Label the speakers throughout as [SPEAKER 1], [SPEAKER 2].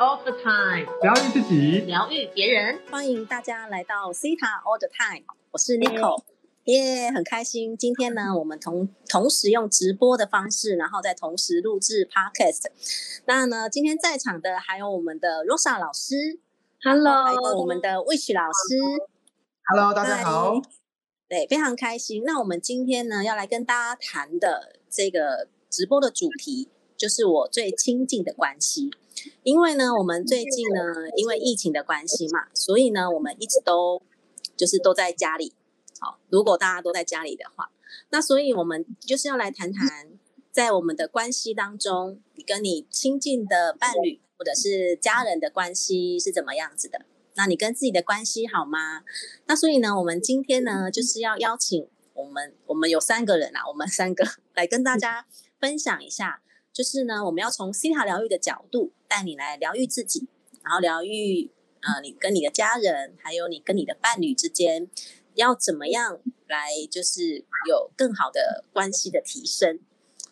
[SPEAKER 1] all the time，
[SPEAKER 2] 疗愈自己，
[SPEAKER 1] 疗愈别人。
[SPEAKER 3] 欢迎大家来到 Cita All the Time，我是 Nico，耶，很开心。今天呢，我们同同时用直播的方式，然后再同时录制 Podcast。那呢，今天在场的还有我们的 Rosa 老师
[SPEAKER 1] ，Hello，
[SPEAKER 3] 还有我们的 Wish 老师
[SPEAKER 2] ，Hello，大家好。
[SPEAKER 3] 对，非常开心。那我们今天呢，要来跟大家谈的这个直播的主题。就是我最亲近的关系，因为呢，我们最近呢，因为疫情的关系嘛，所以呢，我们一直都就是都在家里。好，如果大家都在家里的话，那所以我们就是要来谈谈，在我们的关系当中，你跟你亲近的伴侣或者是家人的关系是怎么样子的？那你跟自己的关系好吗？那所以呢，我们今天呢，就是要邀请我们，我们有三个人啊，我们三个 来跟大家分享一下。就是呢，我们要从西塔疗愈的角度带你来疗愈自己，然后疗愈呃你跟你的家人，还有你跟你的伴侣之间，要怎么样来就是有更好的关系的提升。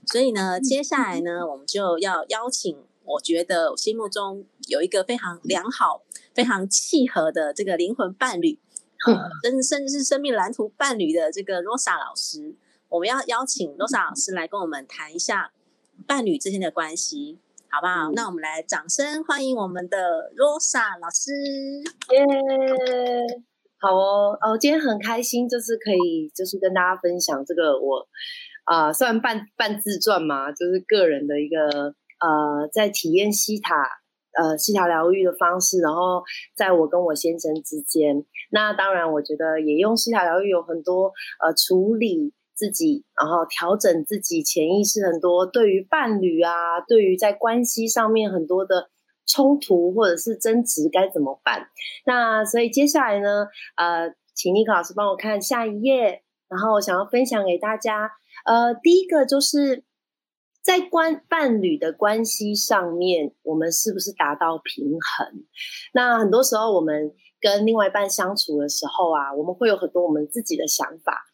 [SPEAKER 3] 所以呢，接下来呢，我们就要邀请我觉得我心目中有一个非常良好、非常契合的这个灵魂伴侣，呃甚甚至是生命蓝图伴侣的这个 Rosa 老师，我们要邀请 Rosa 老师来跟我们谈一下。伴侣之间的关系，好不好？那我们来掌声欢迎我们的 Rosa 老师。
[SPEAKER 4] 耶，好哦，哦，今天很开心，就是可以就是跟大家分享这个我啊，虽然半半自传嘛，就是个人的一个呃，在体验西塔呃西塔疗愈的方式，然后在我跟我先生之间，那当然我觉得也用西塔疗愈有很多呃处理。自己，然后调整自己潜意识很多，对于伴侣啊，对于在关系上面很多的冲突或者是争执该怎么办？那所以接下来呢，呃，请尼克老师帮我看下一页，然后我想要分享给大家。呃，第一个就是在关伴侣的关系上面，我们是不是达到平衡？那很多时候我们跟另外一半相处的时候啊，我们会有很多我们自己的想法。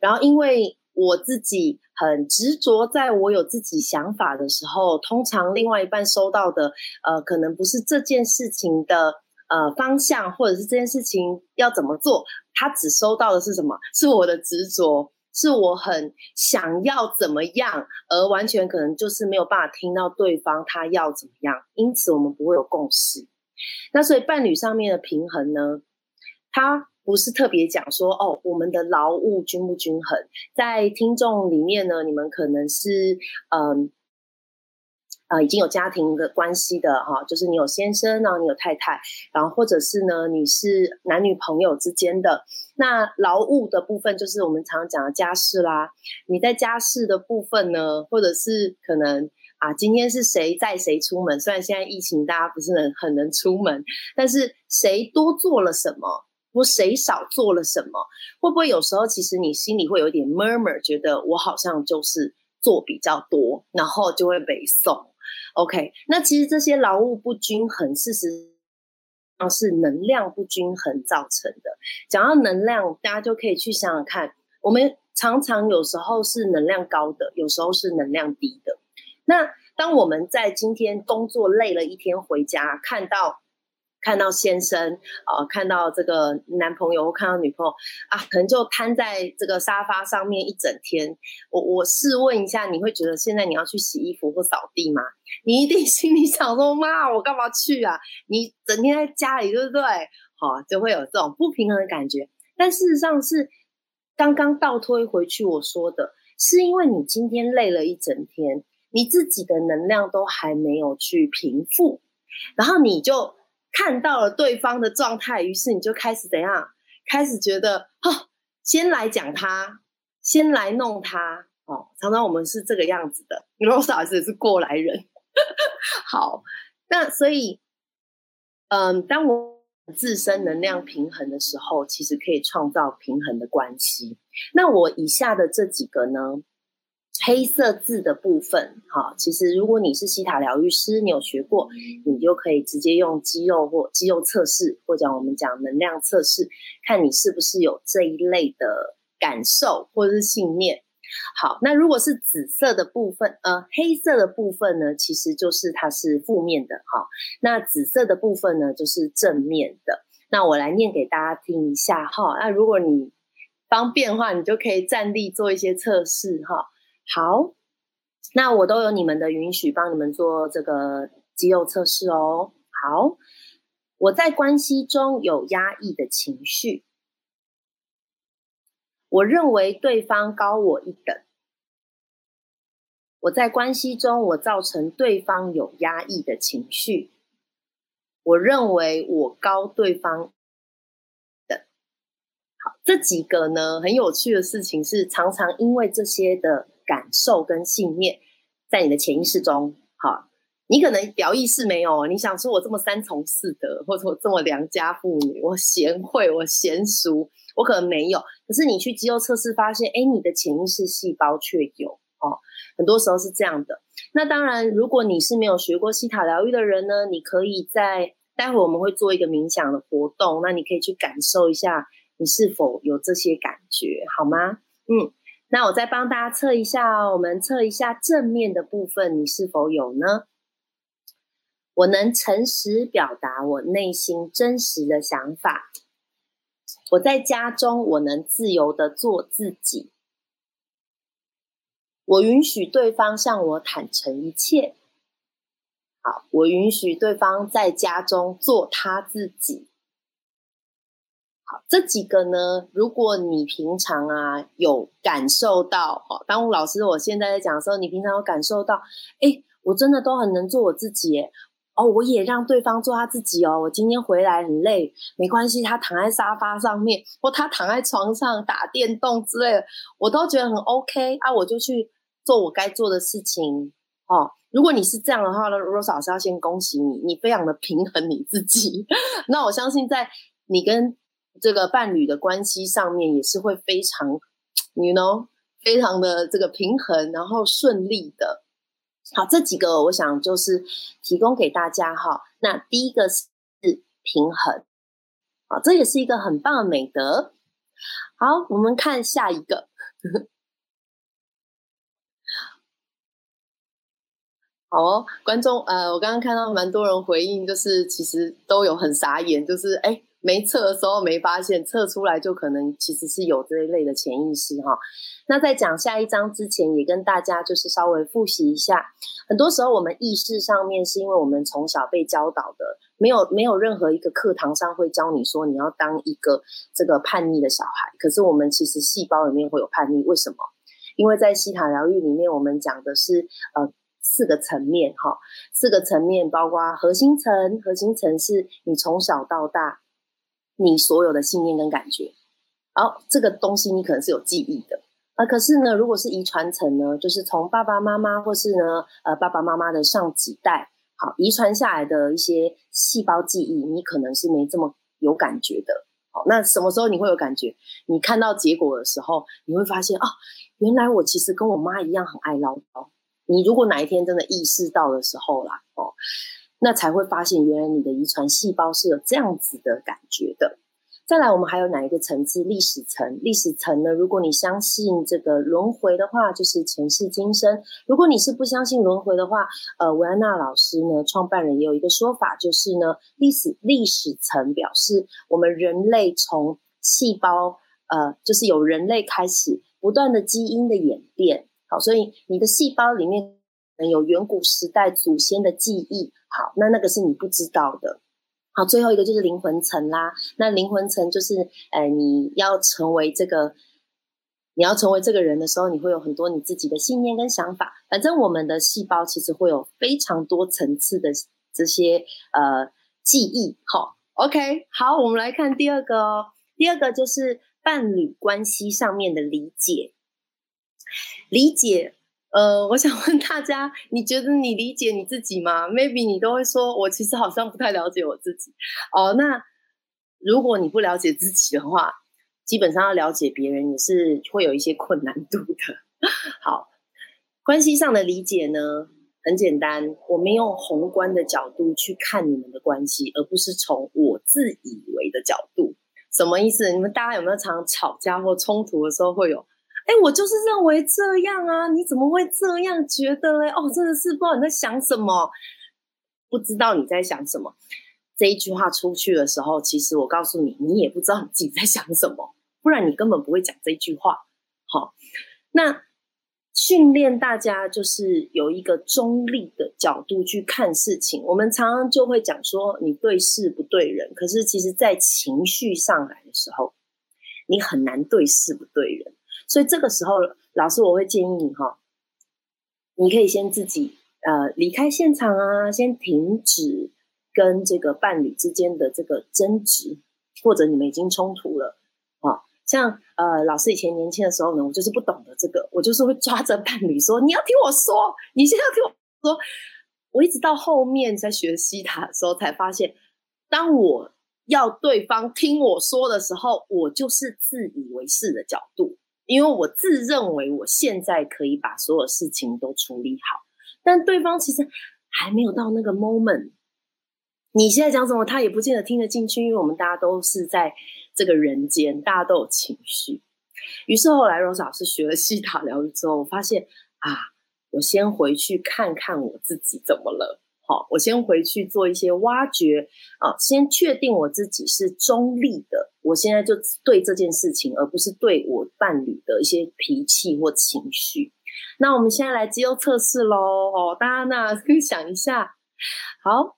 [SPEAKER 4] 然后，因为我自己很执着，在我有自己想法的时候，通常另外一半收到的，呃，可能不是这件事情的呃方向，或者是这件事情要怎么做，他只收到的是什么？是我的执着，是我很想要怎么样，而完全可能就是没有办法听到对方他要怎么样，因此我们不会有共识。那所以伴侣上面的平衡呢，他。不是特别讲说哦，我们的劳务均不均衡？在听众里面呢，你们可能是嗯啊已经有家庭的关系的哈，就是你有先生，然后你有太太，然后或者是呢你是男女朋友之间的。那劳务的部分就是我们常常讲的家事啦。你在家事的部分呢，或者是可能啊，今天是谁载谁出门？虽然现在疫情大家不是很很能出门，但是谁多做了什么？或谁少做了什么？会不会有时候其实你心里会有点 murmur，觉得我好像就是做比较多，然后就会被送。OK，那其实这些劳务不均衡，事实上是能量不均衡造成的。讲到能量，大家就可以去想想看，我们常常有时候是能量高的，有时候是能量低的。那当我们在今天工作累了一天回家，看到。看到先生啊，看到这个男朋友或看到女朋友啊，可能就瘫在这个沙发上面一整天。我我试问一下，你会觉得现在你要去洗衣服或扫地吗？你一定 心里想说：妈，我干嘛去啊？你整天在家里，对不对？好，就会有这种不平衡的感觉。但事实上是刚刚倒推回去我说的，是因为你今天累了一整天，你自己的能量都还没有去平复，然后你就。看到了对方的状态，于是你就开始怎样？开始觉得哦，先来讲他，先来弄他。哦，常常我们是这个样子的。罗嫂子是过来人。好，那所以，嗯，当我自身能量平衡的时候，其实可以创造平衡的关系。那我以下的这几个呢？黑色字的部分，哈，其实如果你是西塔疗愈师，你有学过，你就可以直接用肌肉或肌肉测试，或者我们讲能量测试，看你是不是有这一类的感受或者是信念。好，那如果是紫色的部分，呃，黑色的部分呢，其实就是它是负面的哈。那紫色的部分呢，就是正面的。那我来念给大家听一下哈。那如果你方便的话，你就可以站立做一些测试哈。好，那我都有你们的允许，帮你们做这个肌肉测试哦。好，我在关系中有压抑的情绪。我认为对方高我一等，我在关系中我造成对方有压抑的情绪。我认为我高对方的，好，这几个呢很有趣的事情是，常常因为这些的感受跟信念，在你的潜意识中，好，你可能表意识没有，你想说我这么三从四德，或者我这么良家妇女，我贤惠，我娴熟。我可能没有，可是你去肌肉测试发现，哎，你的潜意识细胞却有哦。很多时候是这样的。那当然，如果你是没有学过西塔疗愈的人呢，你可以在待会我们会做一个冥想的活动，那你可以去感受一下，你是否有这些感觉，好吗？嗯，那我再帮大家测一下哦，我们测一下正面的部分，你是否有呢？我能诚实表达我内心真实的想法。我在家中，我能自由的做自己。我允许对方向我坦诚一切。好，我允许对方在家中做他自己。好，这几个呢，如果你平常啊有感受到，哈，当老师我现在在讲的时候，你平常有感受到，哎，我真的都很能做我自己，哦，我也让对方做他自己哦。我今天回来很累，没关系，他躺在沙发上面，或他躺在床上打电动之类的，我都觉得很 OK 啊。我就去做我该做的事情哦。如果你是这样的话呢，Rose 老师要先恭喜你，你非常的平衡你自己。那我相信在你跟这个伴侣的关系上面，也是会非常，you know，非常的这个平衡，然后顺利的。好，这几个我想就是提供给大家哈。那第一个是平衡，啊，这也是一个很棒的美德。好，我们看下一个。好哦，观众，呃，我刚刚看到蛮多人回应，就是其实都有很傻眼，就是哎。没测的时候没发现，测出来就可能其实是有这一类的潜意识哈。那在讲下一章之前，也跟大家就是稍微复习一下。很多时候我们意识上面是因为我们从小被教导的，没有没有任何一个课堂上会教你说你要当一个这个叛逆的小孩。可是我们其实细胞里面会有叛逆，为什么？因为在西塔疗愈里面，我们讲的是呃四个层面哈，四个层面包括核心层，核心层是你从小到大。你所有的信念跟感觉，好，这个东西你可能是有记忆的啊。可是呢，如果是遗传层呢，就是从爸爸妈妈或是呢，呃，爸爸妈妈的上几代，好，遗传下来的一些细胞记忆，你可能是没这么有感觉的。好，那什么时候你会有感觉？你看到结果的时候，你会发现啊，原来我其实跟我妈一样很爱唠叨。你如果哪一天真的意识到的时候啦，哦。那才会发现，原来你的遗传细胞是有这样子的感觉的。再来，我们还有哪一个层次？历史层。历史层呢？如果你相信这个轮回的话，就是前世今生；如果你是不相信轮回的话，呃，维安娜老师呢，创办人也有一个说法，就是呢，历史历史层表示我们人类从细胞，呃，就是有人类开始不断的基因的演变。好，所以你的细胞里面有远古时代祖先的记忆。好，那那个是你不知道的。好，最后一个就是灵魂层啦。那灵魂层就是，呃，你要成为这个，你要成为这个人的时候，你会有很多你自己的信念跟想法。反正我们的细胞其实会有非常多层次的这些呃记忆。好，OK，好，我们来看第二个哦。第二个就是伴侣关系上面的理解，理解。呃，我想问大家，你觉得你理解你自己吗？Maybe 你都会说，我其实好像不太了解我自己。哦，那如果你不了解自己的话，基本上要了解别人也是会有一些困难度的。好，关系上的理解呢，很简单，我们用宏观的角度去看你们的关系，而不是从我自以为的角度。什么意思？你们大家有没有常吵架或冲突的时候会有？哎，我就是认为这样啊，你怎么会这样觉得嘞？哦，真的是不知道你在想什么，不知道你在想什么。这一句话出去的时候，其实我告诉你，你也不知道你自己在想什么，不然你根本不会讲这句话。好，那训练大家就是有一个中立的角度去看事情。我们常常就会讲说，你对事不对人，可是其实在情绪上来的时候，你很难对事不对人。所以这个时候，老师我会建议你哈，你可以先自己呃离开现场啊，先停止。跟这个伴侣之间的这个争执，或者你们已经冲突了啊，像呃老师以前年轻的时候呢，我就是不懂得这个，我就是会抓着伴侣说：“你要听我说，你现在要听我说。”我一直到后面在学习他的时候，才发现，当我要对方听我说的时候，我就是自以为是的角度，因为我自认为我现在可以把所有事情都处理好，但对方其实还没有到那个 moment。你现在讲什么，他也不见得听得进去，因为我们大家都是在这个人间，大家都有情绪。于是后来，Rose 老师学了西塔疗愈之后，我发现啊，我先回去看看我自己怎么了。好，我先回去做一些挖掘啊，先确定我自己是中立的。我现在就对这件事情，而不是对我伴侣的一些脾气或情绪。那我们现在来肌肉测试喽。哦，大家呢可以 想一下，好。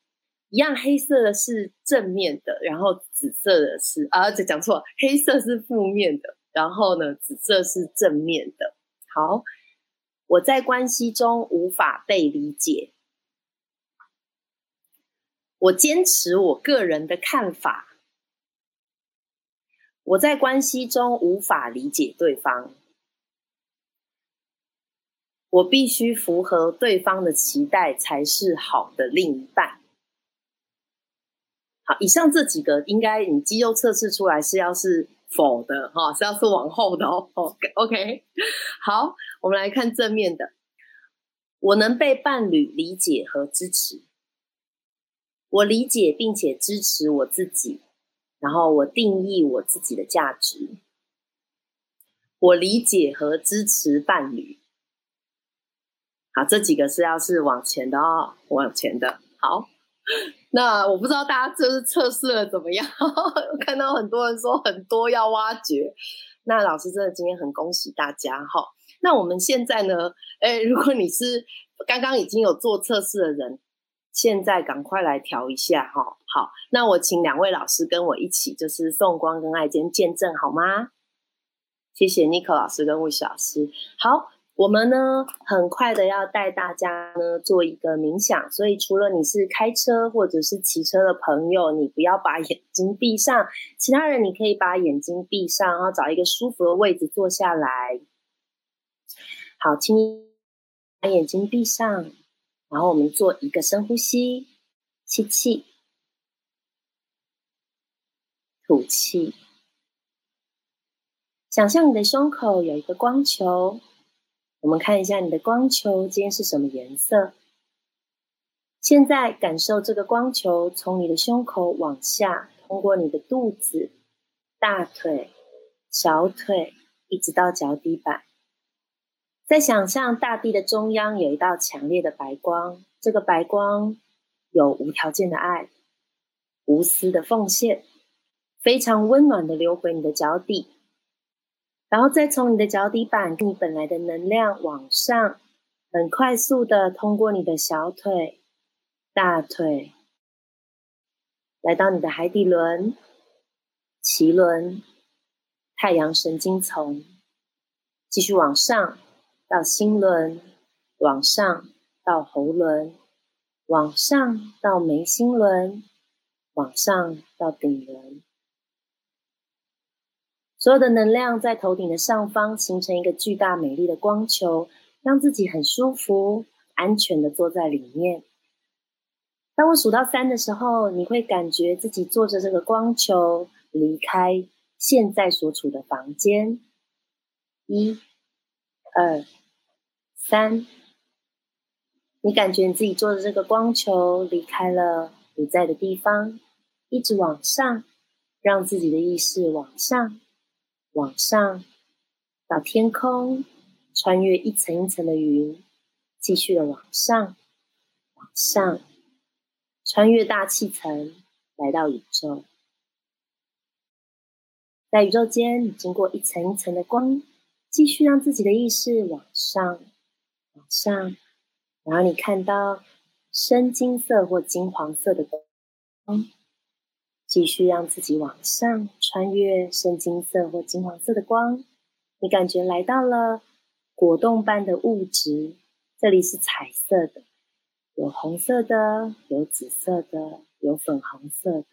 [SPEAKER 4] 一样，黑色的是正面的，然后紫色的是啊，这讲错，黑色是负面的，然后呢，紫色是正面的。好，我在关系中无法被理解，我坚持我个人的看法，我在关系中无法理解对方，我必须符合对方的期待才是好的另一半。好，以上这几个应该你肌肉测试出来是要是否的哈，是要是往后的哦。OK，好，我们来看正面的。我能被伴侣理解和支持，我理解并且支持我自己，然后我定义我自己的价值。我理解和支持伴侣。好，这几个是要是往前的哦，往前的。好。那我不知道大家就是测试了怎么样？看到很多人说很多要挖掘，那老师真的今天很恭喜大家哈。那我们现在呢？哎，如果你是刚刚已经有做测试的人，现在赶快来调一下哈。好，那我请两位老师跟我一起，就是宋光跟爱坚见证好吗？谢谢 n i c o 老师跟魏老师。好。我们呢，很快的要带大家呢做一个冥想，所以除了你是开车或者是骑车的朋友，你不要把眼睛闭上；其他人你可以把眼睛闭上，然后找一个舒服的位置坐下来。好，请你把眼睛闭上，然后我们做一个深呼吸，吸气，吐气，想象你的胸口有一个光球。我们看一下你的光球今天是什么颜色？现在感受这个光球从你的胸口往下，通过你的肚子、大腿、小腿，一直到脚底板。在想象大地的中央有一道强烈的白光，这个白光有无条件的爱、无私的奉献，非常温暖的流回你的脚底。然后再从你的脚底板跟，你本来的能量往上，很快速的通过你的小腿、大腿，来到你的海底轮、脐轮、太阳神经丛，继续往上到心轮，往上到喉轮，往上到眉心轮，往上到顶轮。所有的能量在头顶的上方形成一个巨大美丽的光球，让自己很舒服、安全的坐在里面。当我数到三的时候，你会感觉自己坐着这个光球离开现在所处的房间。一、二、三，你感觉你自己坐着这个光球离开了你在的地方，一直往上，让自己的意识往上。往上到天空，穿越一层一层的云，继续的往上，往上，穿越大气层，来到宇宙。在宇宙间，你经过一层一层的光，继续让自己的意识往上，上，然后你看到深金色或金黄色的光，继续让自己往上，穿越深金色或金黄色的光，你感觉来到了果冻般的物质，这里是彩色的，有红色的，有紫色的，有粉红色的。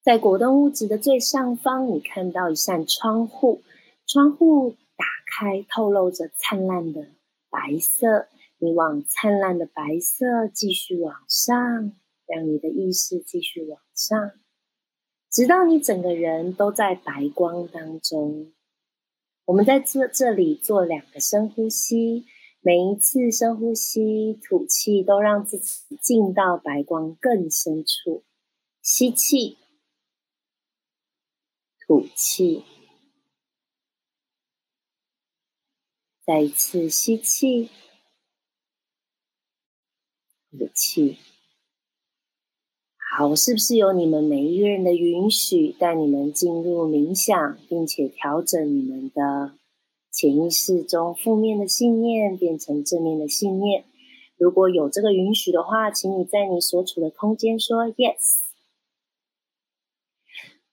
[SPEAKER 4] 在果冻物质的最上方，你看到一扇窗户，窗户打开，透露着灿烂的白色。你往灿烂的白色继续往上，让你的意识继续往上，直到你整个人都在白光当中。我们在这这里做两个深呼吸，每一次深呼吸，吐气都让自己进到白光更深处。吸气。吐气，再一次吸气，吐气。好，是不是有你们每一个人的允许，带你们进入冥想，并且调整你们的潜意识中负面的信念变成正面的信念？如果有这个允许的话，请你在你所处的空间说 “yes”。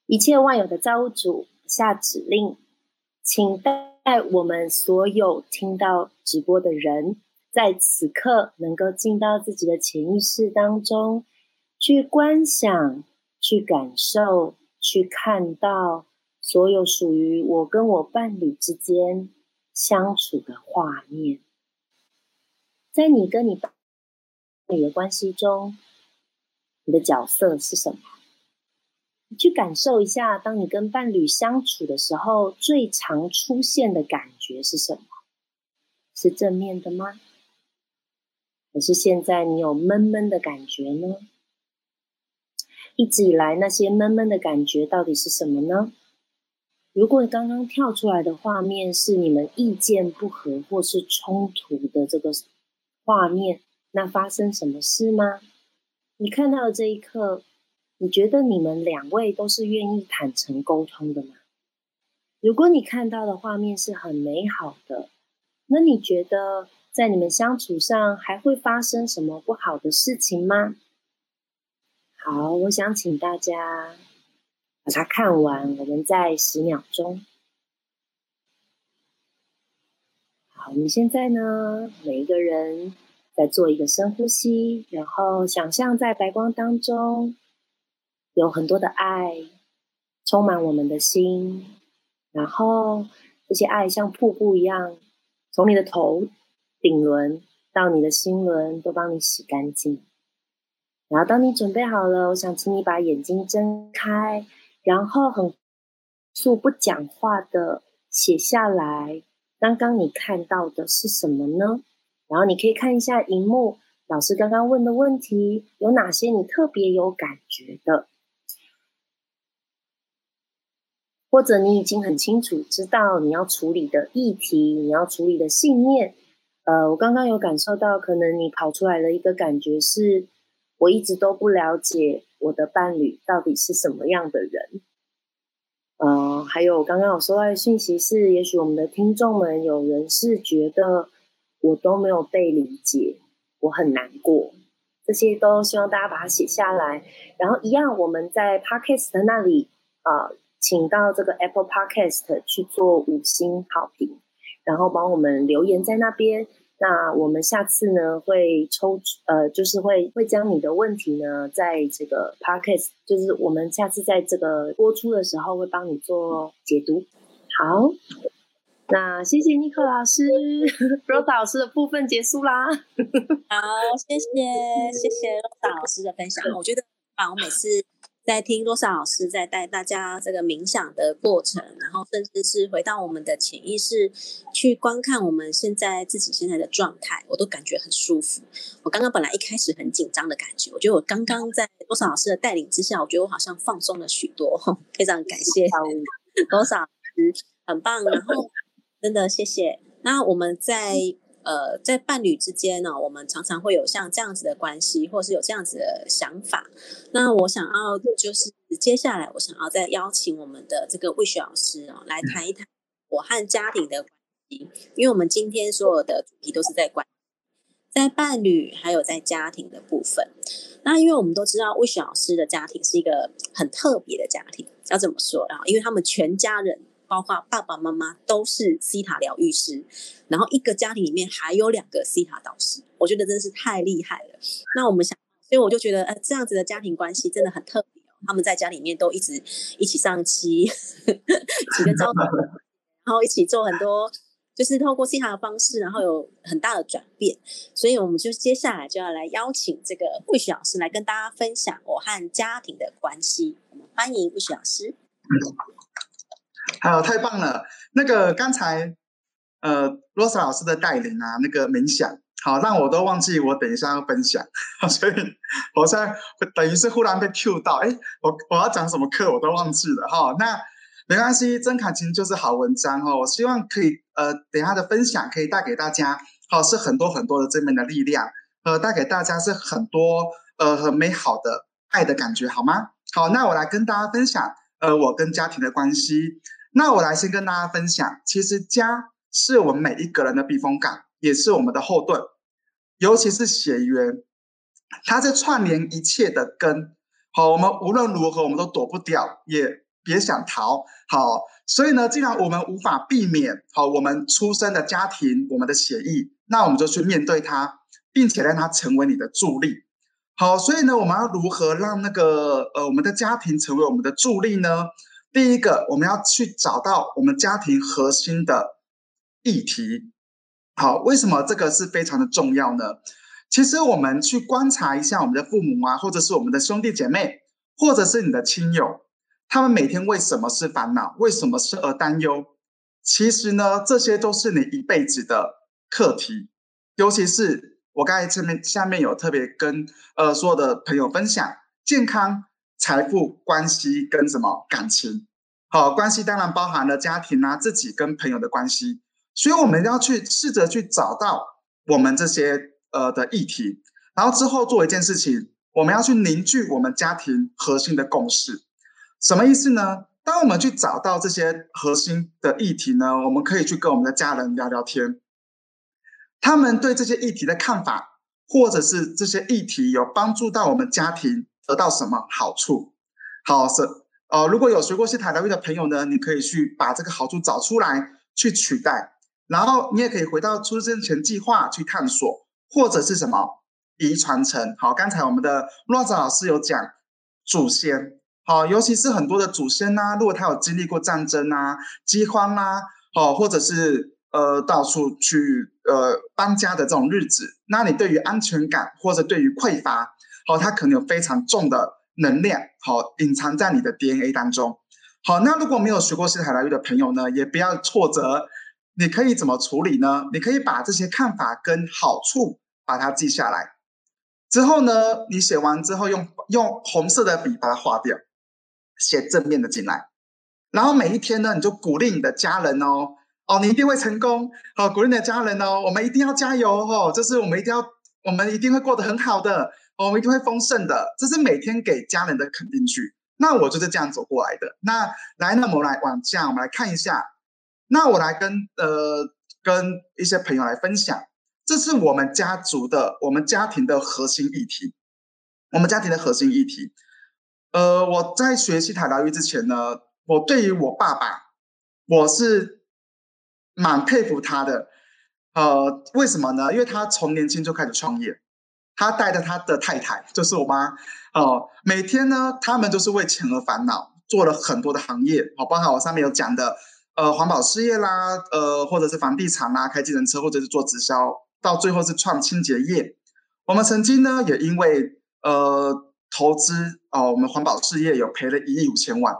[SPEAKER 4] 一切万有的造物主下指令，请带在我们所有听到直播的人，在此刻能够进到自己的潜意识当中，去观想、去感受、去看到所有属于我跟我伴侣之间相处的画面。在你跟你伴侣的关系中，你的角色是什么？你去感受一下，当你跟伴侣相处的时候，最常出现的感觉是什么？是正面的吗？还是现在你有闷闷的感觉呢？一直以来那些闷闷的感觉到底是什么呢？如果刚刚跳出来的画面是你们意见不合或是冲突的这个画面，那发生什么事吗？你看到的这一刻。你觉得你们两位都是愿意坦诚沟通的吗？如果你看到的画面是很美好的，那你觉得在你们相处上还会发生什么不好的事情吗？好，我想请大家把它看完，我们在十秒钟。好，我们现在呢，每一个人在做一个深呼吸，然后想象在白光当中。有很多的爱充满我们的心，然后这些爱像瀑布一样，从你的头顶轮到你的心轮都帮你洗干净。然后当你准备好了，我想请你把眼睛睁开，然后很速不讲话的写下来，刚刚你看到的是什么呢？然后你可以看一下荧幕，老师刚刚问的问题有哪些你特别有感觉的？或者你已经很清楚知道你要处理的议题，你要处理的信念。呃，我刚刚有感受到，可能你跑出来的一个感觉是，我一直都不了解我的伴侣到底是什么样的人。呃，还有刚刚我收到的讯息是，也许我们的听众们有人是觉得我都没有被理解，我很难过。这些都希望大家把它写下来，然后一样我们在 Podcast 那里啊。请到这个 Apple Podcast 去做五星好评，然后帮我们留言在那边。那我们下次呢会抽呃，就是会会将你的问题呢，在这个 Podcast，就是我们下次在这个播出的时候会帮你做解读。好，那谢谢尼克老师 r o s 老师的部分结束啦。
[SPEAKER 3] 好，谢谢谢谢 r o s 老师的分享，我觉得啊，我每次。在听多少老师在带大家这个冥想的过程，然后甚至是回到我们的潜意识去观看我们现在自己现在的状态，我都感觉很舒服。我刚刚本来一开始很紧张的感觉，我觉得我刚刚在多少老师的带领之下，我觉得我好像放松了许多。非常感谢 多少老师。很棒。然后真的谢谢。那我们在呃在伴侣之间呢，我们常常会有像这样子的关系，或是有这样子的想法。那我想要就是接下来，我想要再邀请我们的这个魏雪老师哦，来谈一谈我和家庭的关系，因为我们今天所有的主题都是在关。在伴侣还有在家庭的部分，那因为我们都知道魏雪老师的家庭是一个很特别的家庭，要怎么说啊？因为他们全家人，包括爸爸妈妈都是西塔疗愈师，然后一个家庭里面还有两个西塔导师，我觉得真是太厉害了。那我们想，所以我就觉得，呃，这样子的家庭关系真的很特别。他们在家里面都一直一起上漆，一起跟招 然后一起做很多。就是透过西塔的方式，然后有很大的转变，所以我们就接下来就要来邀请这个魏雪老师来跟大家分享我和家庭的关系。我们欢迎魏雪老师。
[SPEAKER 2] 好，太棒了！那个刚才呃罗莎老师的带领啊，那个冥想，好让我都忘记我等一下要分享，所以我现在等于是忽然被 Q 到，哎，我我要讲什么课我都忘记了哈。那没关系，真感情就是好文章哦。我希望可以，呃，等下的分享可以带给大家，好是很多很多的正面的力量，呃，带给大家是很多呃很美好的爱的感觉，好吗？好，那我来跟大家分享，呃，我跟家庭的关系。那我来先跟大家分享，其实家是我们每一个人的避风港，也是我们的后盾，尤其是血缘，它是串联一切的根。好，我们无论如何，我们都躲不掉，也。别想逃，好，所以呢，既然我们无法避免，好，我们出生的家庭，我们的协议，那我们就去面对它，并且让它成为你的助力，好，所以呢，我们要如何让那个呃我们的家庭成为我们的助力呢？第一个，我们要去找到我们家庭核心的议题，好，为什么这个是非常的重要呢？其实我们去观察一下我们的父母啊，或者是我们的兄弟姐妹，或者是你的亲友。他们每天为什么是烦恼？为什么是而担忧？其实呢，这些都是你一辈子的课题。尤其是我刚才这面下面有特别跟呃所有的朋友分享健康、财富、关系跟什么感情。好，关系当然包含了家庭啊，自己跟朋友的关系。所以我们要去试着去找到我们这些呃的议题，然后之后做一件事情，我们要去凝聚我们家庭核心的共识。什么意思呢？当我们去找到这些核心的议题呢，我们可以去跟我们的家人聊聊天，他们对这些议题的看法，或者是这些议题有帮助到我们家庭得到什么好处？好是呃，如果有学过西塔疗愈的朋友呢，你可以去把这个好处找出来去取代，然后你也可以回到出生前计划去探索，或者是什么遗传承。好，刚才我们的洛子老师有讲祖先。好，尤其是很多的祖先呐，如果他有经历过战争啊、饥荒啊，好，或者是呃到处去呃搬家的这种日子，那你对于安全感或者对于匮乏，好，他可能有非常重的能量，好，隐藏在你的 DNA 当中。好，那如果没有学过西塔疗愈的朋友呢，也不要挫折，你可以怎么处理呢？你可以把这些看法跟好处把它记下来，之后呢，你写完之后用用红色的笔把它划掉。写正面的进来，然后每一天呢，你就鼓励你的家人哦，哦，你一定会成功，好，鼓励的家人哦，我们一定要加油哦，就是我们一定要，我们一定会过得很好的，我们一定会丰盛的，这是每天给家人的肯定句。那我就是这样走过来的。那来，那我们来往下，我们来看一下。那我来跟呃跟一些朋友来分享，这是我们家族的，我们家庭的核心议题，我们家庭的核心议题。呃，我在学习塔疗愈之前呢，我对于我爸爸，我是蛮佩服他的。呃，为什么呢？因为他从年轻就开始创业，他带着他的太太，就是我妈，哦，每天呢，他们都是为钱而烦恼，做了很多的行业，好，包含我上面有讲的，呃，环保事业啦，呃，或者是房地产啦，开计程车，或者是做直销，到最后是创清洁业。我们曾经呢，也因为呃。投资哦，我们环保事业有赔了一亿五千万，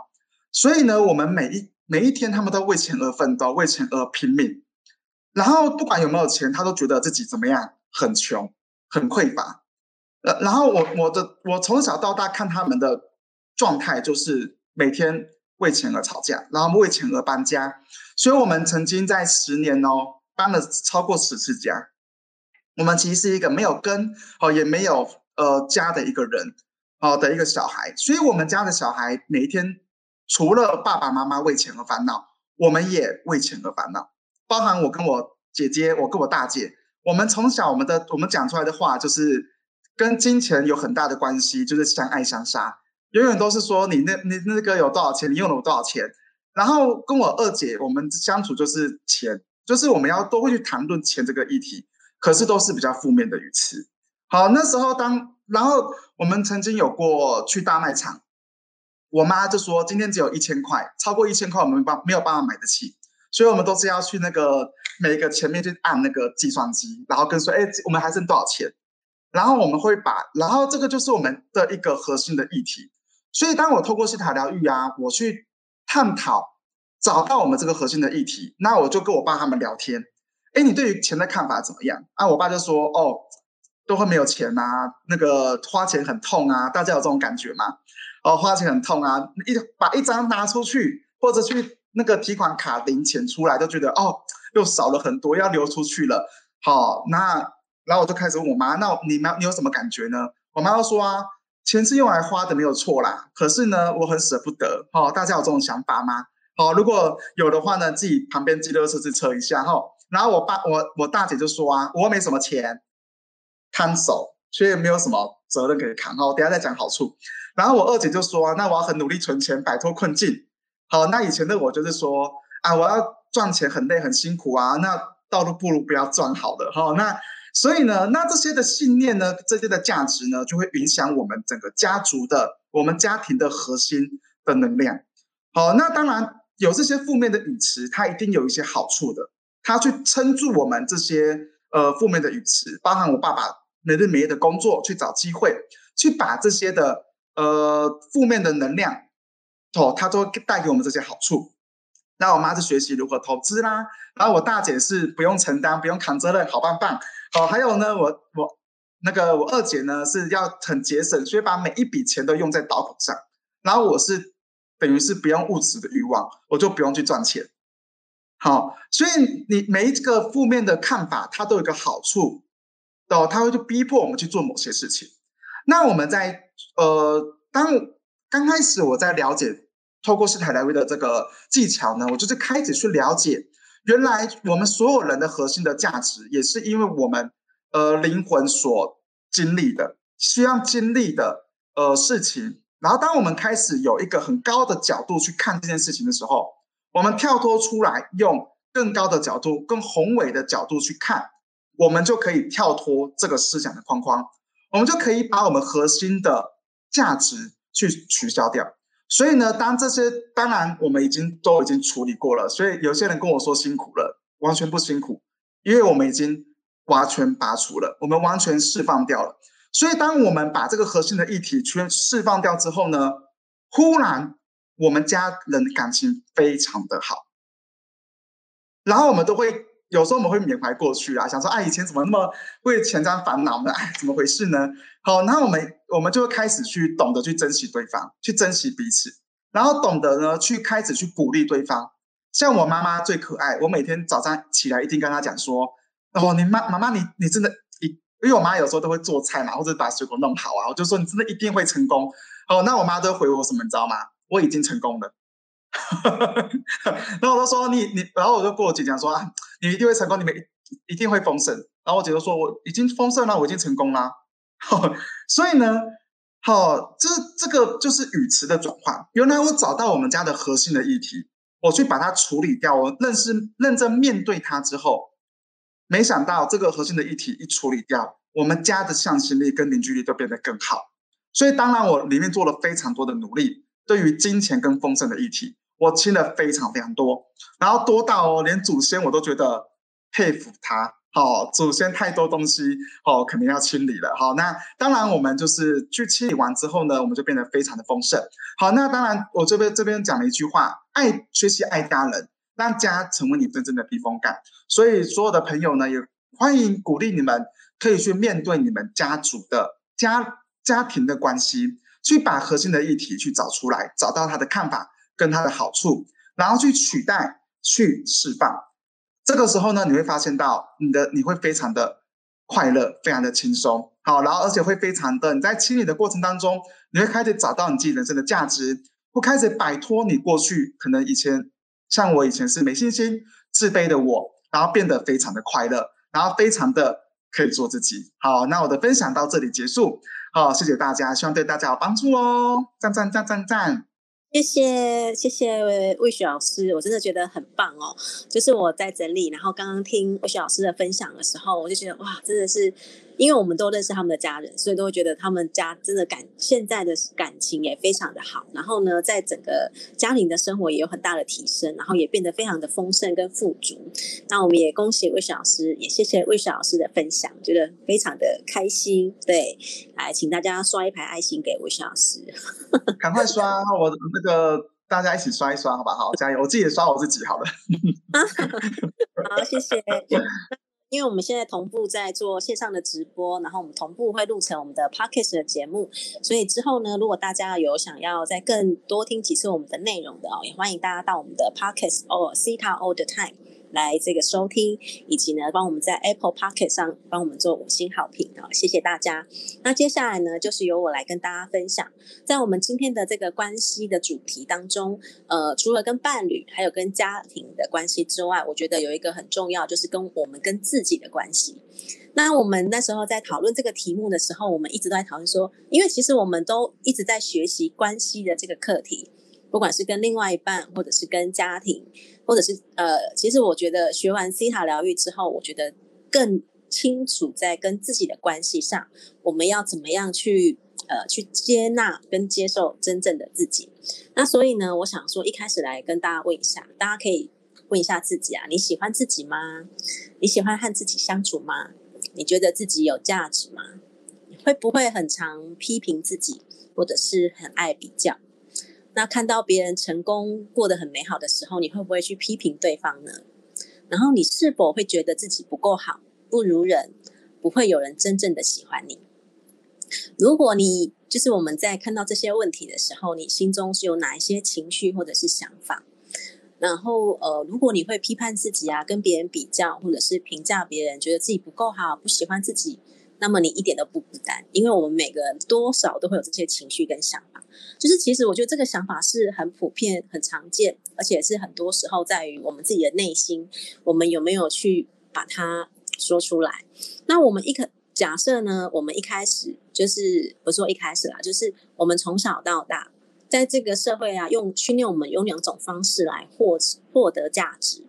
[SPEAKER 2] 所以呢，我们每一每一天，他们都为钱而奋斗，为钱而拼命。然后不管有没有钱，他都觉得自己怎么样，很穷，很匮乏。呃，然后我我的我从小到大看他们的状态，就是每天为钱而吵架，然后为钱而搬家。所以，我们曾经在十年哦搬了超过十次家。我们其实是一个没有根哦，也没有呃家的一个人哦的一个小孩。所以，我们家的小孩每一天除了爸爸妈妈为钱而烦恼，我们也为钱而烦恼。包含我跟我姐姐，我跟我大姐，我们从小我们的我们讲出来的话就是跟金钱有很大的关系，就是相爱相杀，永远都是说你那你那个有多少钱，你用了我多少钱。然后跟我二姐，我们相处就是钱，就是我们要都会去谈论钱这个议题，可是都是比较负面的语词。好，那时候当然后我们曾经有过去大卖场，我妈就说今天只有一千块，超过一千块我们帮没有办法买得起。所以我们都是要去那个每一个前面去按那个计算机，然后跟说，哎，我们还剩多少钱？然后我们会把，然后这个就是我们的一个核心的议题。所以当我透过西塔疗愈啊，我去探讨，找到我们这个核心的议题，那我就跟我爸他们聊天。哎，你对于钱的看法怎么样？啊，我爸就说，哦，都会没有钱啊，那个花钱很痛啊，大家有这种感觉吗？哦，花钱很痛啊，一把一张拿出去或者去。那个提款卡零钱出来，就觉得哦，又少了很多，要流出去了。好，那然后我就开始问我妈，那你妈你有什么感觉呢？我妈就说啊，钱是用来花的，没有错啦。可是呢，我很舍不得。哦，大家有这种想法吗？好，如果有的话呢，自己旁边记得设置车一下哈。然后我爸我我大姐就说啊，我没什么钱，摊手，所以没有什么责任可以扛。哦，等下再讲好处。然后我二姐就说，那我要很努力存钱，摆脱困境。好，那以前的我就是说啊，我要赚钱很累很辛苦啊，那倒不如不要赚好了哈。那所以呢，那这些的信念呢，这些的价值呢，就会影响我们整个家族的、我们家庭的核心的能量。好，那当然有这些负面的语词，它一定有一些好处的，它去撑住我们这些呃负面的语词，包含我爸爸每日每夜的工作，去找机会去把这些的呃负面的能量。哦，他都带给我们这些好处。那我妈是学习如何投资啦，然后我大姐是不用承担、不用扛责任，好棒棒。哦，还有呢，我我那个我二姐呢是要很节省，所以把每一笔钱都用在刀口上。然后我是等于是不用物质的欲望，我就不用去赚钱。好，所以你每一个负面的看法，它都有一个好处哦，它会去逼迫我们去做某些事情。那我们在呃，当刚开始我在了解。透过斯坦莱威的这个技巧呢，我就是开始去了解，原来我们所有人的核心的价值，也是因为我们呃灵魂所经历的、需要经历的呃事情。然后，当我们开始有一个很高的角度去看这件事情的时候，我们跳脱出来，用更高的角度、更宏伟的角度去看，我们就可以跳脱这个思想的框框，我们就可以把我们核心的价值去取消掉。所以呢，当这些当然我们已经都已经处理过了，所以有些人跟我说辛苦了，完全不辛苦，因为我们已经完全拔除了，我们完全释放掉了。所以当我们把这个核心的议题全释放掉之后呢，忽然我们家人感情非常的好，然后我们都会。有时候我们会缅怀过去啊，想说，啊，以前怎么那么为钱这样烦恼呢？哎，怎么回事呢？好，然后我们我们就会开始去懂得去珍惜对方，去珍惜彼此，然后懂得呢去开始去鼓励对方。像我妈妈最可爱，我每天早上起来一定跟她讲说，哦，你妈妈妈你你真的，一因为我妈有时候都会做菜嘛，或者把水果弄好啊，我就说你真的一定会成功。哦，那我妈都回我什么，你知道吗？我已经成功了。然后我就说你你，然后我就跟我姐讲说啊，你一定会成功，你们一定会丰盛。然后我姐就说我已经丰盛了，我已经成功了。所以呢，好，这这个就是语词的转换。原来我找到我们家的核心的议题，我去把它处理掉，我认识认真面对它之后，没想到这个核心的议题一处理掉，我们家的向心力跟凝聚力都变得更好。所以当然我里面做了非常多的努力，对于金钱跟丰盛的议题。我清了非常非常多，然后多到哦，连祖先我都觉得佩服他。好，祖先太多东西哦，肯定要清理了。好，那当然我们就是去清理完之后呢，我们就变得非常的丰盛。好，那当然我这边这边讲了一句话：爱学习爱家人，让家成为你真正的避风港。所以所有的朋友呢，也欢迎鼓励你们可以去面对你们家族的家家庭的关系，去把核心的议题去找出来，找到他的看法。跟它的好处，然后去取代、去释放。这个时候呢，你会发现到你的你会非常的快乐，非常的轻松。好，然后而且会非常的你在清理的过程当中，你会开始找到你自己人生的价值，会开始摆脱你过去可能以前像我以前是没信心、自卑的我，然后变得非常的快乐，然后非常的可以做自己。好，那我的分享到这里结束。好，谢谢大家，希望对大家有帮助哦！赞赞赞赞赞！
[SPEAKER 3] 谢谢谢谢魏雪老师，我真的觉得很棒哦。就是我在整理，然后刚刚听魏雪老师的分享的时候，我就觉得哇，真的是。因为我们都认识他们的家人，所以都会觉得他们家真的感现在的感情也非常的好。然后呢，在整个家庭的生活也有很大的提升，然后也变得非常的丰盛跟富足。那我们也恭喜魏雪老师，也谢谢魏雪老师的分享，觉得非常的开心。对，来，请大家刷一排爱心给魏雪老师，
[SPEAKER 2] 赶快刷，我那个大家一起刷一刷，好不好？加油！我自己也刷我自己好了。
[SPEAKER 3] 好，谢谢。因为我们现在同步在做线上的直播，然后我们同步会录成我们的 podcast 的节目，所以之后呢，如果大家有想要再更多听几次我们的内容的哦，也欢迎大家到我们的 podcast 哦，Cita All the Time。来这个收听，以及呢，帮我们在 Apple Pocket 上帮我们做五星好评啊！谢谢大家。那接下来呢，就是由我来跟大家分享，在我们今天的这个关系的主题当中，呃，除了跟伴侣还有跟家庭的关系之外，我觉得有一个很重要，就是跟我们跟自己的关系。那我们那时候在讨论这个题目的时候，我们一直都在讨论说，因为其实我们都一直在学习关系的这个课题。不管是跟另外一半，或者是跟家庭，或者是呃，其实我觉得学完西塔疗愈之后，我觉得更清楚在跟自己的关系上，我们要怎么样去呃去接纳跟接受真正的自己。那所以呢，我想说一开始来跟大家问一下，大家可以问一下自己啊，你喜欢自己吗？你喜欢和自己相处吗？你觉得自己有价值吗？会不会很常批评自己，或者是很爱比较？那看到别人成功过得很美好的时候，你会不会去批评对方呢？然后你是否会觉得自己不够好、不如人，不会有人真正的喜欢你？如果你就是我们在看到这些问题的时候，你心中是有哪一些情绪或者是想法？然后呃，如果你会批判自己啊，跟别人比较，或者是评价别人，觉得自己不够好、不喜欢自己。那么你一点都不孤单，因为我们每个人多少都会有这些情绪跟想法。就是其实我觉得这个想法是很普遍、很常见，而且是很多时候在于我们自己的内心，我们有没有去把它说出来？那我们一开假设呢，我们一开始就是不说一开始啦，就是我们从小到大在这个社会啊，用训练我们用两种方式来获获得价值。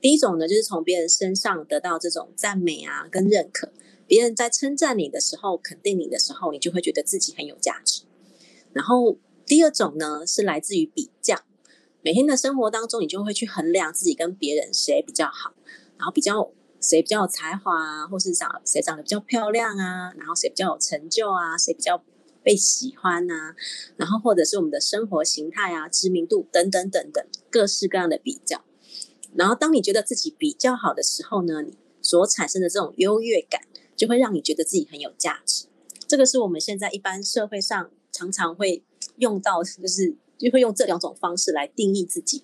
[SPEAKER 3] 第一种呢，就是从别人身上得到这种赞美啊，跟认可。别人在称赞你的时候，肯定你的时候，你就会觉得自己很有价值。然后第二种呢，是来自于比较。每天的生活当中，你就会去衡量自己跟别人谁比较好，然后比较谁比较有才华啊，或是长谁长得比较漂亮啊，然后谁比较有成就啊，谁比较被喜欢啊，然后或者是我们的生活形态啊、知名度等等等等各式各样的比较。然后当你觉得自己比较好的时候呢，你所产生的这种优越感。就会让你觉得自己很有价值，这个是我们现在一般社会上常常会用到，就是就会用这两种方式来定义自己。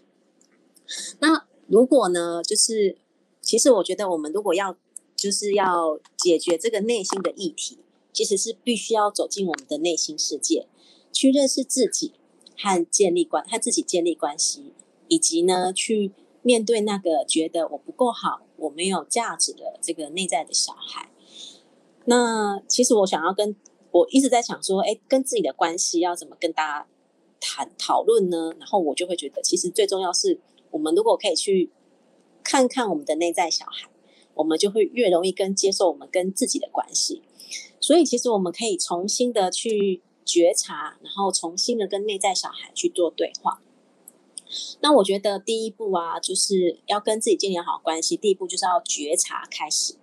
[SPEAKER 3] 那如果呢，就是其实我觉得我们如果要就是要解决这个内心的议题，其实是必须要走进我们的内心世界，去认识自己和建立关和自己建立关系，以及呢去面对那个觉得我不够好、我没有价值的这个内在的小孩。那其实我想要跟我一直在想说，哎，跟自己的关系要怎么跟大家谈讨论呢？然后我就会觉得，其实最重要是我们如果可以去看看我们的内在小孩，我们就会越容易跟接受我们跟自己的关系。所以其实我们可以重新的去觉察，然后重新的跟内在小孩去做对话。那我觉得第一步啊，就是要跟自己建立好关系。第一步就是要觉察开始。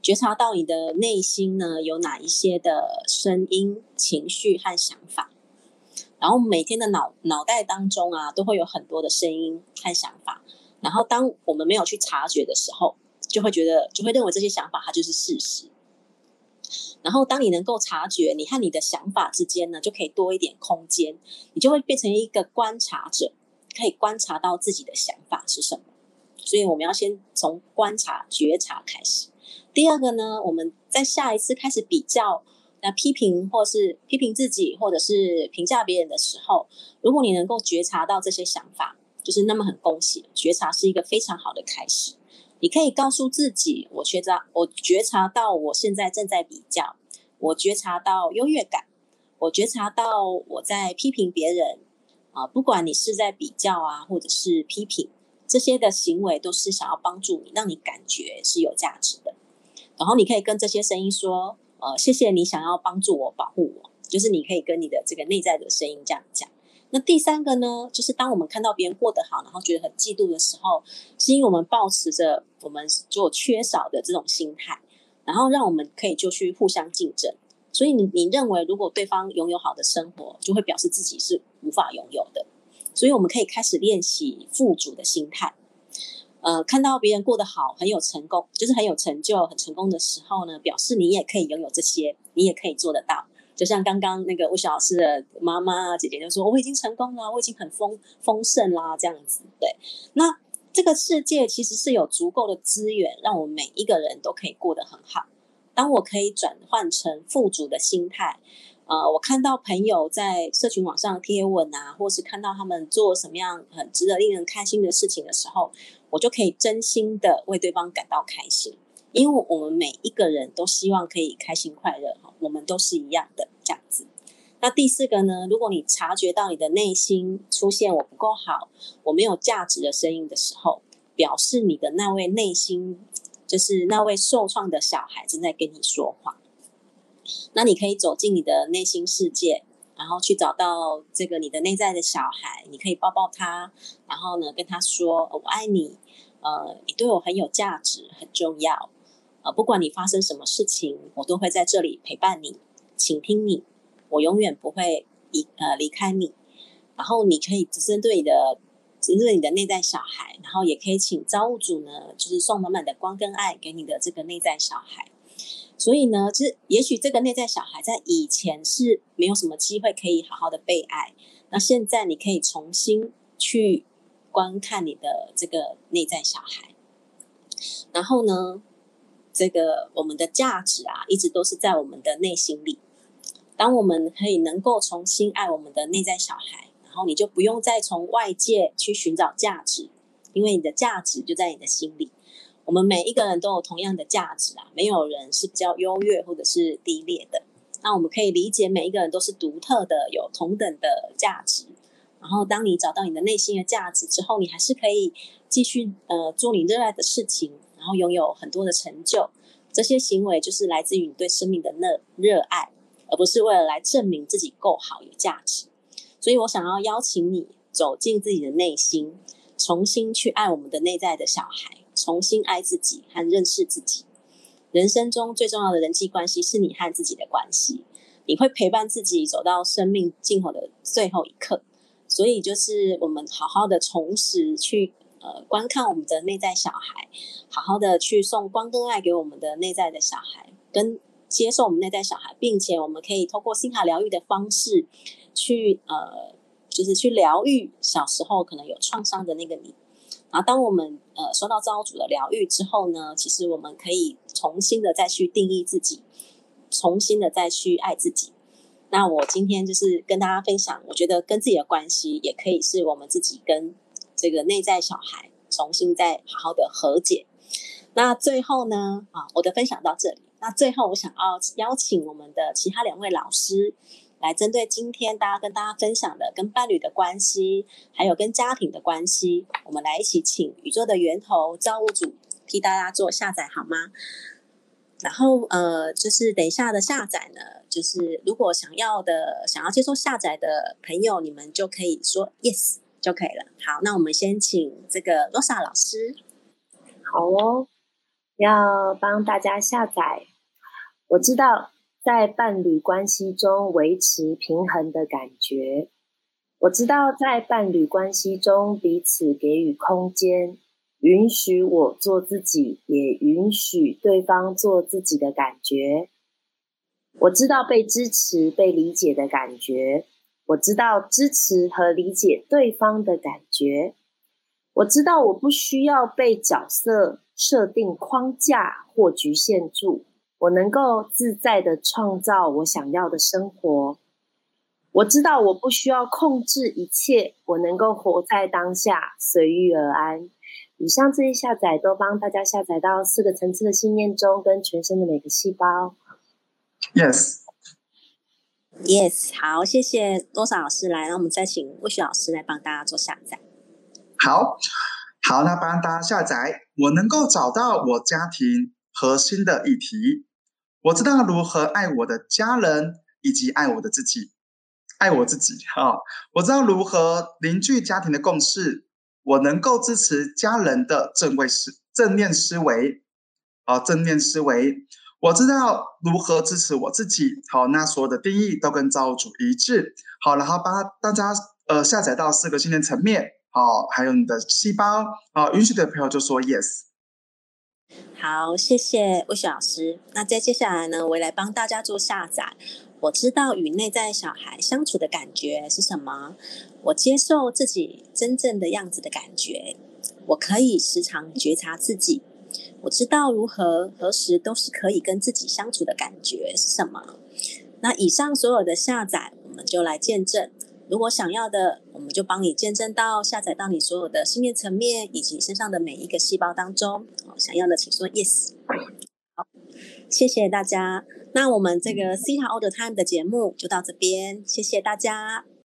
[SPEAKER 3] 觉察到你的内心呢有哪一些的声音、情绪和想法，然后每天的脑脑袋当中啊都会有很多的声音和想法，然后当我们没有去察觉的时候，就会觉得就会认为这些想法它就是事实。然后当你能够察觉你和你的想法之间呢，就可以多一点空间，你就会变成一个观察者，可以观察到自己的想法是什么。所以我们要先从观察、觉察开始。第二个呢，我们在下一次开始比较、那批评或是批评自己，或者是评价别人的时候，如果你能够觉察到这些想法，就是那么很恭喜，觉察是一个非常好的开始。你可以告诉自己，我觉察，我觉察到我现在正在比较，我觉察到优越感，我觉察到我在批评别人啊，不管你是在比较啊，或者是批评。这些的行为都是想要帮助你，让你感觉是有价值的。然后你可以跟这些声音说：“呃，谢谢你想要帮助我、保护我。”就是你可以跟你的这个内在的声音这样讲。那第三个呢，就是当我们看到别人过得好，然后觉得很嫉妒的时候，是因为我们保持着我们就缺少的这种心态，然后让我们可以就去互相竞争。所以你你认为，如果对方拥有好的生活，就会表示自己是无法拥有的。所以我们可以开始练习富足的心态。呃，看到别人过得好，很有成功，就是很有成就、很成功的时候呢，表示你也可以拥有这些，你也可以做得到。就像刚刚那个吴小老师的妈妈姐姐就说：“我已经成功了，我已经很丰丰盛啦。”这样子，对。那这个世界其实是有足够的资源，让我们每一个人都可以过得很好。当我可以转换成富足的心态。呃，我看到朋友在社群网上贴文啊，或是看到他们做什么样很值得令人开心的事情的时候，我就可以真心的为对方感到开心，因为我们每一个人都希望可以开心快乐哈，我们都是一样的这样子。那第四个呢，如果你察觉到你的内心出现我不够好，我没有价值的声音的时候，表示你的那位内心就是那位受创的小孩正在跟你说话。那你可以走进你的内心世界，然后去找到这个你的内在的小孩，你可以抱抱他，然后呢跟他说我爱你，呃，你对我很有价值，很重要，呃，不管你发生什么事情，我都会在这里陪伴你，倾听你，我永远不会离呃离开你。然后你可以只针对你的针对你的内在小孩，然后也可以请造物主呢，就是送满满的光跟爱给你的这个内在小孩。所以呢，就是也许这个内在小孩在以前是没有什么机会可以好好的被爱，那现在你可以重新去观看你的这个内在小孩，然后呢，这个我们的价值啊，一直都是在我们的内心里。当我们可以能够重新爱我们的内在小孩，然后你就不用再从外界去寻找价值，因为你的价值就在你的心里。我们每一个人都有同样的价值啊，没有人是比较优越或者是低劣的。那我们可以理解，每一个人都是独特的，有同等的价值。然后，当你找到你的内心的价值之后，你还是可以继续呃做你热爱的事情，然后拥有很多的成就。这些行为就是来自于你对生命的热热爱，而不是为了来证明自己够好有价值。所以我想要邀请你走进自己的内心，重新去爱我们的内在的小孩。重新爱自己和认识自己，人生中最重要的人际关系是你和自己的关系。你会陪伴自己走到生命尽头的最后一刻，所以就是我们好好的重拾去呃观看我们的内在小孩，好好的去送光跟爱给我们的内在的小孩，跟接受我们内在小孩，并且我们可以透过心卡疗愈的方式去呃就是去疗愈小时候可能有创伤的那个你。然后，当我们呃收到造物主的疗愈之后呢，其实我们可以重新的再去定义自己，重新的再去爱自己。那我今天就是跟大家分享，我觉得跟自己的关系也可以是我们自己跟这个内在小孩重新再好好的和解。那最后呢，啊，我的分享到这里。那最后，我想要邀请我们的其他两位老师。来针对今天大家跟大家分享的跟伴侣的关系，还有跟家庭的关系，我们来一起请宇宙的源头造物主替大家做下载好吗？然后呃，就是等一下的下载呢，就是如果想要的想要接受下载的朋友，你们就可以说 yes 就可以了。好，那我们先请这个 Rosa 老师。
[SPEAKER 4] 好哦，要帮大家下载。我知道。在伴侣关系中维持平衡的感觉，我知道在伴侣关系中彼此给予空间，允许我做自己，也允许对方做自己的感觉。我知道被支持、被理解的感觉，我知道支持和理解对方的感觉。我知道我不需要被角色设定框架或局限住，我能够自在的创造我想要的生活。我知道我不需要控制一切，我能够活在当下，随遇而安。以上这些下载都帮大家下载到四个层次的信念中，跟全身的每个细胞。
[SPEAKER 2] Yes。
[SPEAKER 3] Yes，好，谢谢多少老师来，那我们再请魏雪老师来帮大家做下载。
[SPEAKER 2] 好，好，那帮大家下载。我能够找到我家庭核心的议题，我知道如何爱我的家人，以及爱我的自己，爱我自己。哈，我知道如何凝聚家庭的共识，我能够支持家人的正位思正念思维，啊，正念思维。我知道如何支持我自己，好，那所有的定义都跟造物主一致，好，然后把大家呃下载到四个信念层面，好，还有你的细胞，好，允许的朋友就说 yes。
[SPEAKER 3] 好，谢谢魏雪老师。那在接下来呢，我来帮大家做下载。我知道与内在小孩相处的感觉是什么，我接受自己真正的样子的感觉，我可以时常觉察自己。我知道如何何时都是可以跟自己相处的感觉是什么。那以上所有的下载，我们就来见证。如果想要的，我们就帮你见证到下载到你所有的信念层面以及身上的每一个细胞当中。想要的请说 yes。好，谢谢大家。那我们这个 C 塔 All the Time 的节目就到这边，谢谢大家。